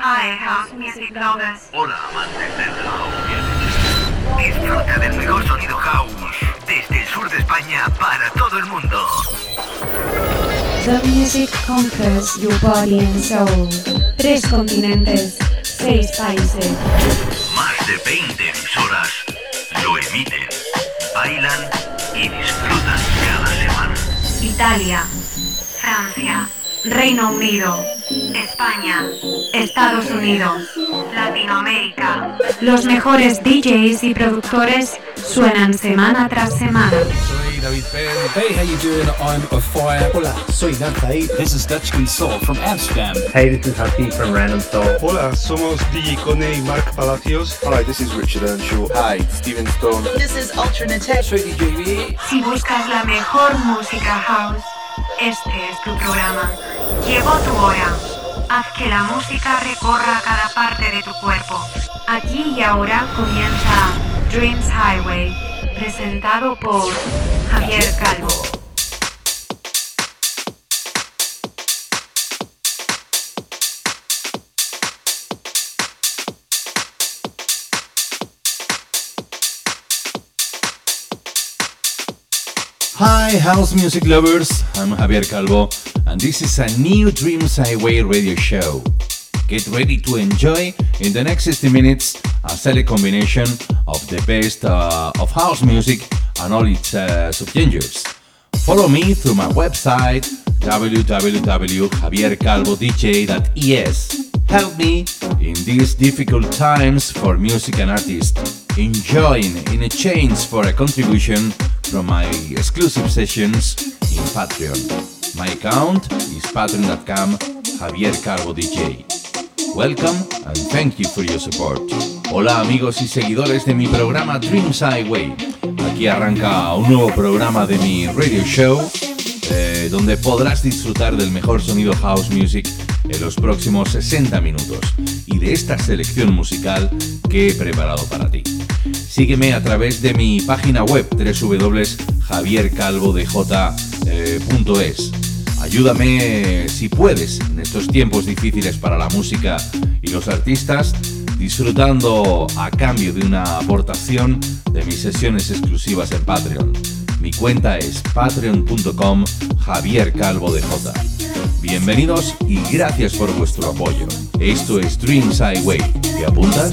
Hi, house music lovers. Hola, amantes del house Disfruta del mejor sonido house desde el sur de España para todo el mundo. The music conquers your body and soul. Tres continentes, seis países. Más de 20 emisoras lo emiten, bailan y disfrutan cada semana. Italia, Francia, Reino Unido, España, Estados Unidos, Latinoamérica. Los mejores DJs y productores suenan semana tras semana. Soy David Penn. Hey, how you doing? I'm a fire. Hola, soy Nathalie. This is Dutch Soul from Amsterdam. Hey, this is Happy from Random Soul. Hola, somos DJ Cone y Mark Palacios. Hi, this is Richard Earnshaw. Hi, Steven Stone. This is Alternate. Soy DJ. Si buscas la mejor música house, este es tu programa. Llegó tu hora. Haz que la música recorra cada parte de tu cuerpo. Aquí y ahora comienza Dreams Highway, presentado por Javier Calvo. Hi, house music lovers. I'm Javier Calvo, and this is a new Dreams Highway radio show. Get ready to enjoy in the next 60 minutes a select combination of the best uh, of house music and all its uh, subgenres. Follow me through my website www.javiercalvodj.es. Help me in these difficult times for music and artists, enjoying in exchange for a contribution from my exclusive sessions in Patreon. My account is patreon.com Javier Calvo DJ. Welcome and thank you for your support. Hola amigos y seguidores de mi programa Dreams Highway. Aquí arranca un nuevo programa de mi radio show eh, donde podrás disfrutar del mejor sonido house music en los próximos 60 minutos y de esta selección musical que he preparado para ti. Sígueme a través de mi página web www.javiercalvodj.es. Ayúdame si puedes en estos tiempos difíciles para la música y los artistas, disfrutando a cambio de una aportación de mis sesiones exclusivas en Patreon. Mi cuenta es patreon.com Javier. Bienvenidos y gracias por vuestro apoyo. Esto es Dreams Highway. ¿Te apuntas?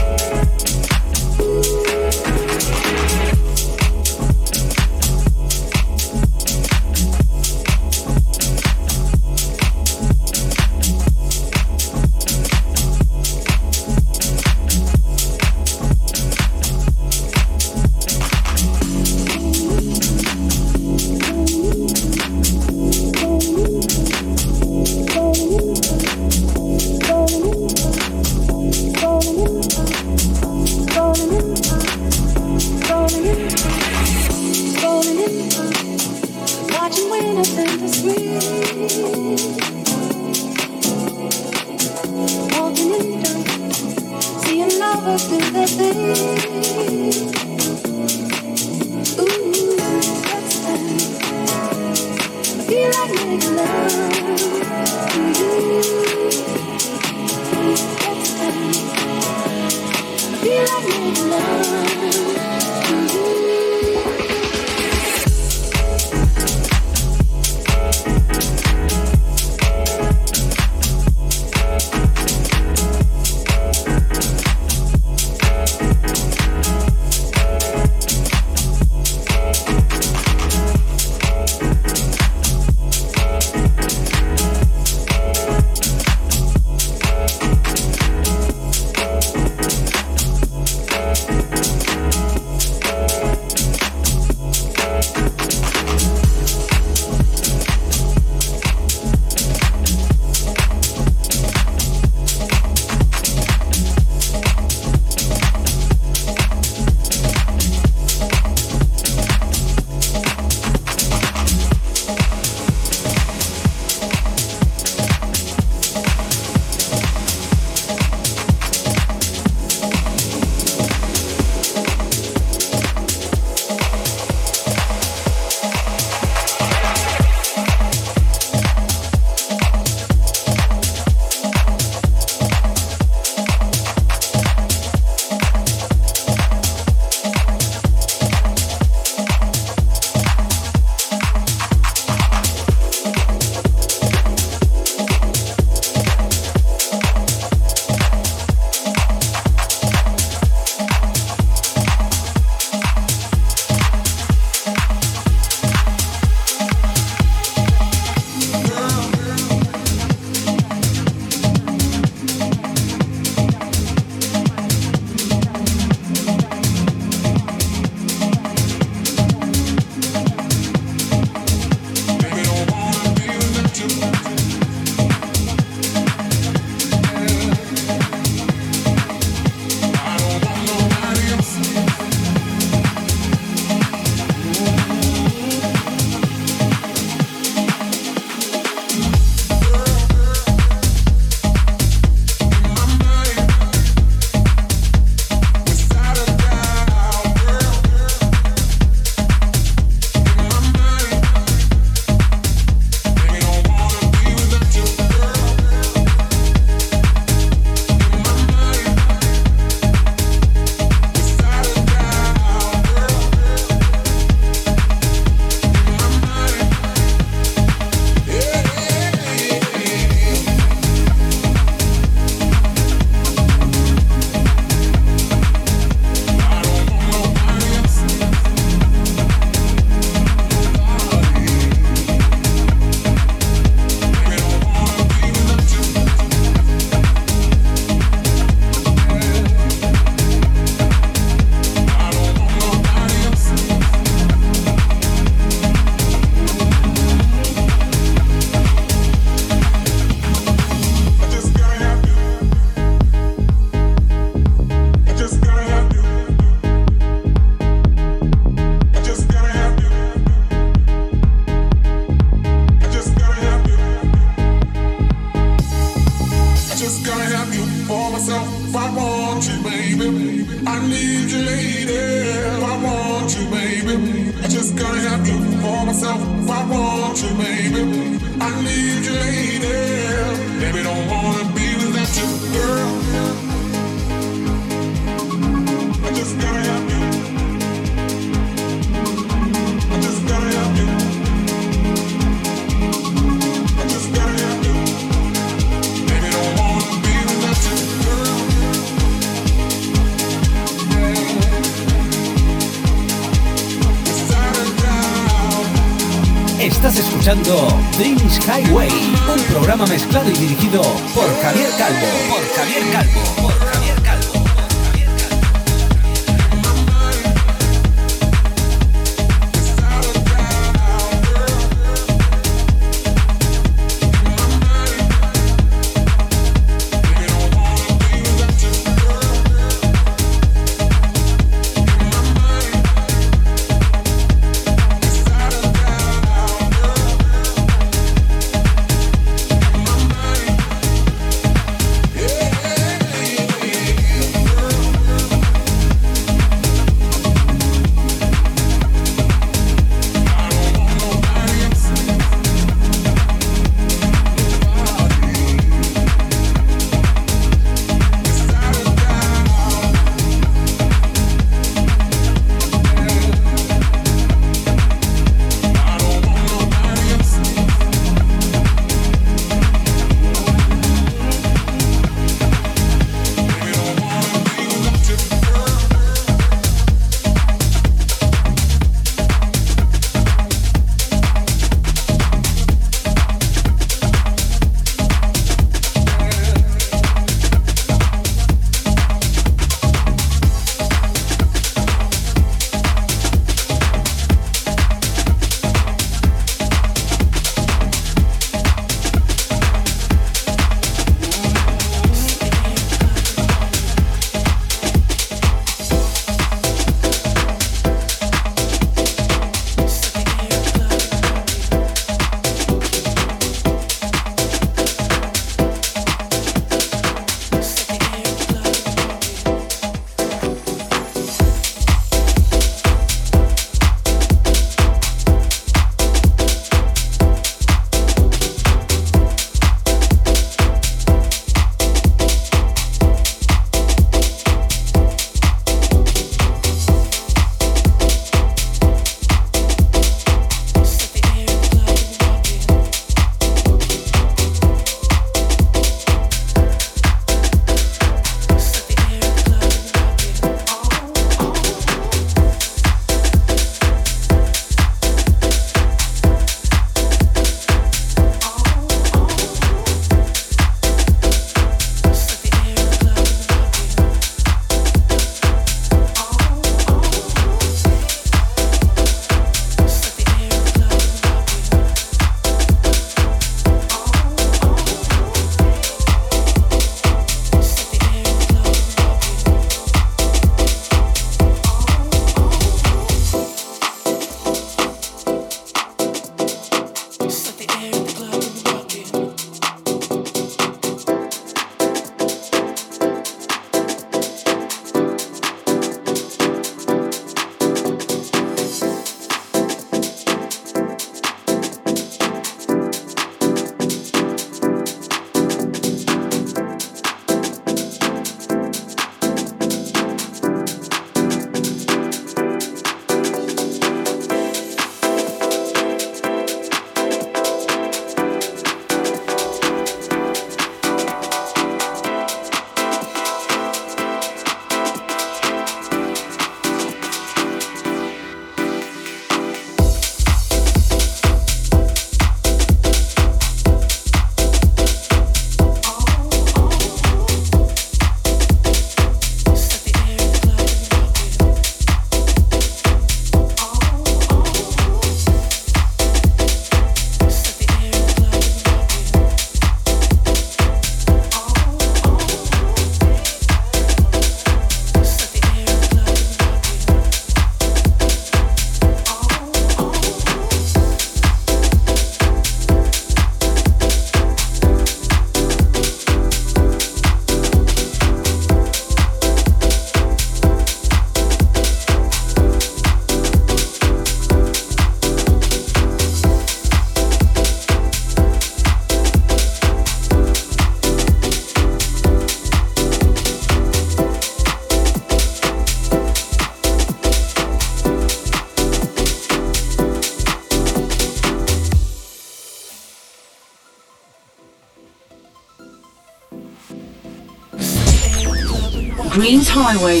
Highway,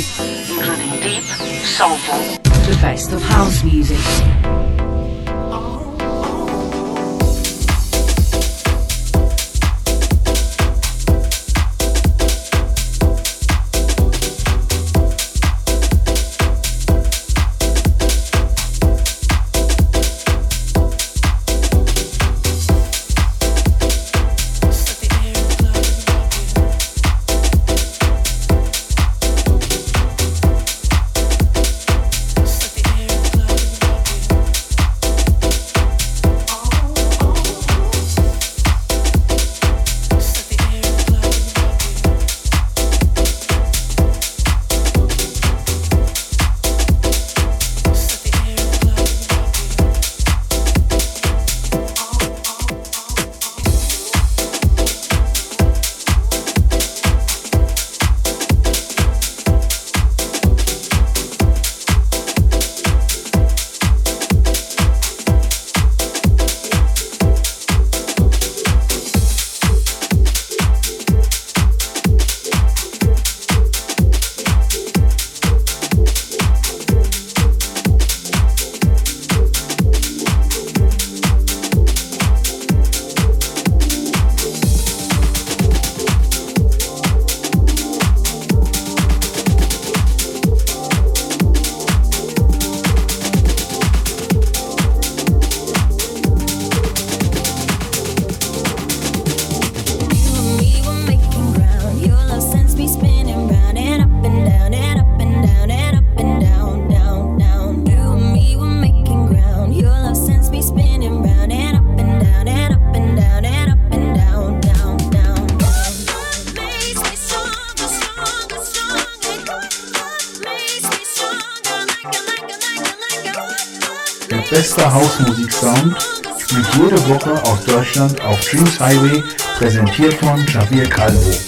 Deutschland auf Dreams Highway, präsentiert von Javier Calvo.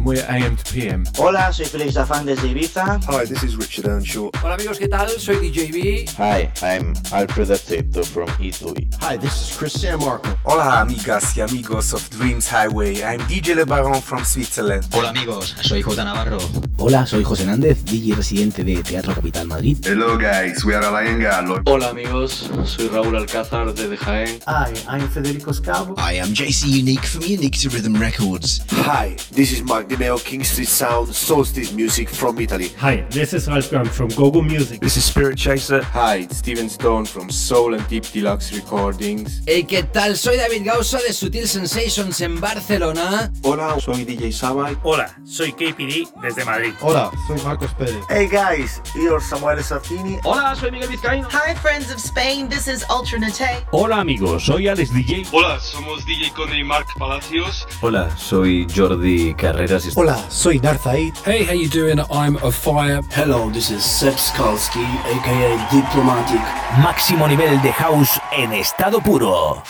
And we're AM to PM. Hola, soy Felix Zafán desde Ibiza. Hi, this is Richard Earnshaw. Hola amigos, ¿qué tal? Soy DJ B. Hi, I'm Alfred Acepto from Italy. Hi, this is Chris Sammarco. Hola amigas y amigos of Dreams Highway. I'm DJ Le Baron from Switzerland. Hola amigos, soy J Navarro. Hola, soy José Nández, DJ residente de Teatro Capital Madrid. Hello guys, we are Alain Gallo. Hola amigos, soy Raúl Alcázar desde Jaén. Hi, I'm Federico Scavo. I am JC Unique from Unique to Rhythm Records. Hi, this is King Street Sound, Solstice Music from Italy. Hi, this is Ralph Graham from Gogo Music. This is Spirit Chaser. Hi, it's Steven Stone from Soul and Deep Deluxe Recordings. Hey, ¿qué tal? Soy David Gausa de Sutil Sensations en Barcelona. Hola, soy DJ Saba. Hola, soy KPD desde Madrid. Hola, soy Marcos Pérez. Hey guys, you're Samuel Sartini. Hola, soy Miguel Vizcaíno. Hi friends of Spain, this is Ultra Nate. Hola amigos, soy Alex DJ. Hola, somos DJ Cone y Mark Palacios. Hola, soy Jordi Carreras. Hola, soy Darzaid. Hey, how you doing? I'm a fire. Hello, this is Seth Skalski, aka Diplomatic. Máximo nivel de house en estado puro.